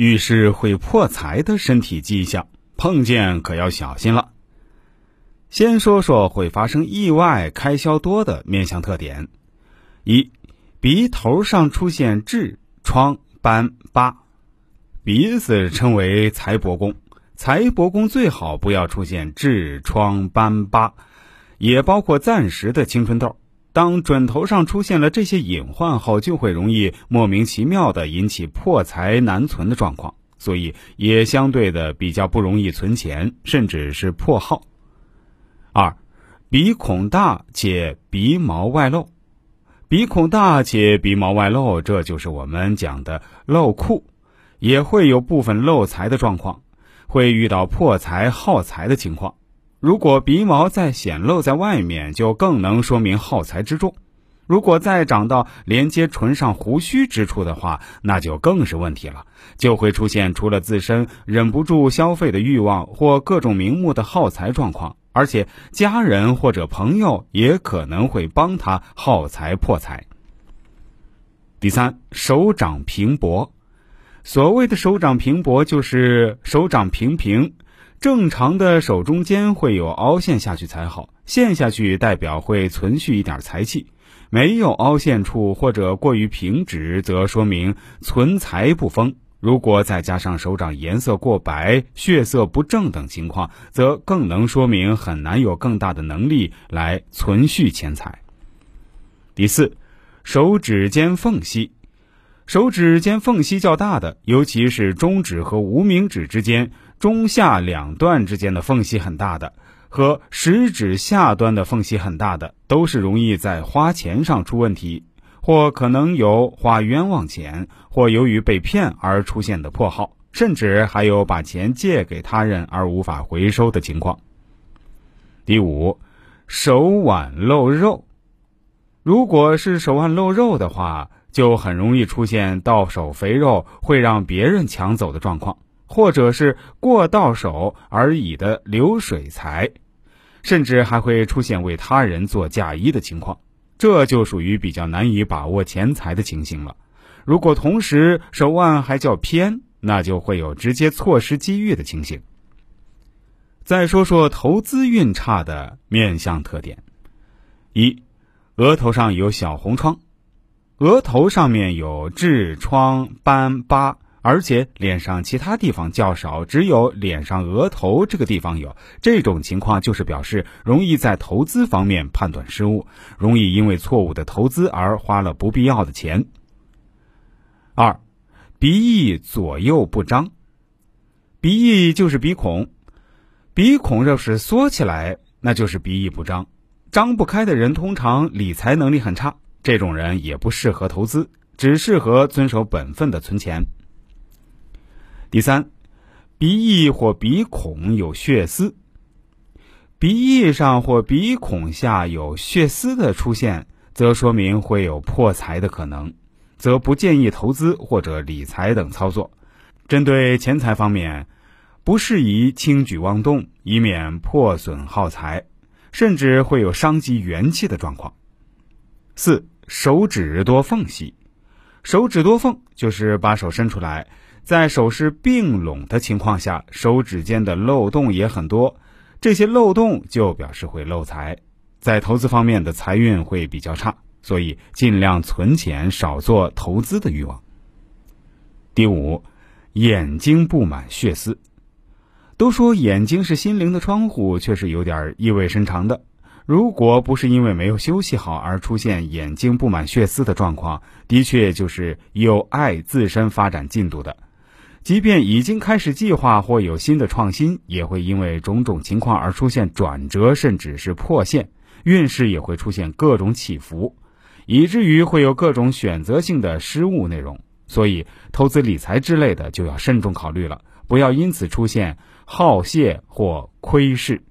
遇事会破财的身体迹象，碰见可要小心了。先说说会发生意外、开销多的面相特点：一、鼻头上出现痔疮斑疤，鼻子称为财帛宫，财帛宫最好不要出现痔疮斑疤，也包括暂时的青春痘。当准头上出现了这些隐患后，就会容易莫名其妙的引起破财难存的状况，所以也相对的比较不容易存钱，甚至是破耗。二，鼻孔大且鼻毛外露，鼻孔大且鼻毛外露，这就是我们讲的露库，也会有部分漏财的状况，会遇到破财耗财的情况。如果鼻毛再显露在外面，就更能说明耗财之重。如果再长到连接唇上胡须之处的话，那就更是问题了，就会出现除了自身忍不住消费的欲望或各种名目的耗财状况，而且家人或者朋友也可能会帮他耗财破财。第三，手掌平薄，所谓的手掌平薄，就是手掌平平。正常的手中间会有凹陷下去才好，陷下去代表会存续一点财气；没有凹陷处或者过于平直，则说明存财不丰。如果再加上手掌颜色过白、血色不正等情况，则更能说明很难有更大的能力来存续钱财。第四，手指间缝隙，手指间缝隙较大的，尤其是中指和无名指之间。中下两段之间的缝隙很大的，和食指下端的缝隙很大的，都是容易在花钱上出问题，或可能有花冤枉钱，或由于被骗而出现的破耗，甚至还有把钱借给他人而无法回收的情况。第五，手腕露肉，如果是手腕露肉的话，就很容易出现到手肥肉会让别人抢走的状况。或者是过到手而已的流水财，甚至还会出现为他人做嫁衣的情况，这就属于比较难以把握钱财的情形了。如果同时手腕还较偏，那就会有直接错失机遇的情形。再说说投资运差的面相特点：一，额头上有小红疮，额头上面有痔疮斑疤。而且脸上其他地方较少，只有脸上额头这个地方有。这种情况就是表示容易在投资方面判断失误，容易因为错误的投资而花了不必要的钱。二，鼻翼左右不张，鼻翼就是鼻孔，鼻孔若是缩起来，那就是鼻翼不张。张不开的人通常理财能力很差，这种人也不适合投资，只适合遵守本分的存钱。第三，鼻翼或鼻孔有血丝，鼻翼上或鼻孔下有血丝的出现，则说明会有破财的可能，则不建议投资或者理财等操作。针对钱财方面，不适宜轻举妄动，以免破损耗财，甚至会有伤及元气的状况。四，手指多缝隙，手指多缝就是把手伸出来。在手势并拢的情况下，手指间的漏洞也很多，这些漏洞就表示会漏财，在投资方面的财运会比较差，所以尽量存钱，少做投资的欲望。第五，眼睛布满血丝，都说眼睛是心灵的窗户，却是有点意味深长的。如果不是因为没有休息好而出现眼睛布满血丝的状况，的确就是有碍自身发展进度的。即便已经开始计划或有新的创新，也会因为种种情况而出现转折，甚至是破线，运势也会出现各种起伏，以至于会有各种选择性的失误内容。所以，投资理财之类的就要慎重考虑了，不要因此出现耗泄或亏势。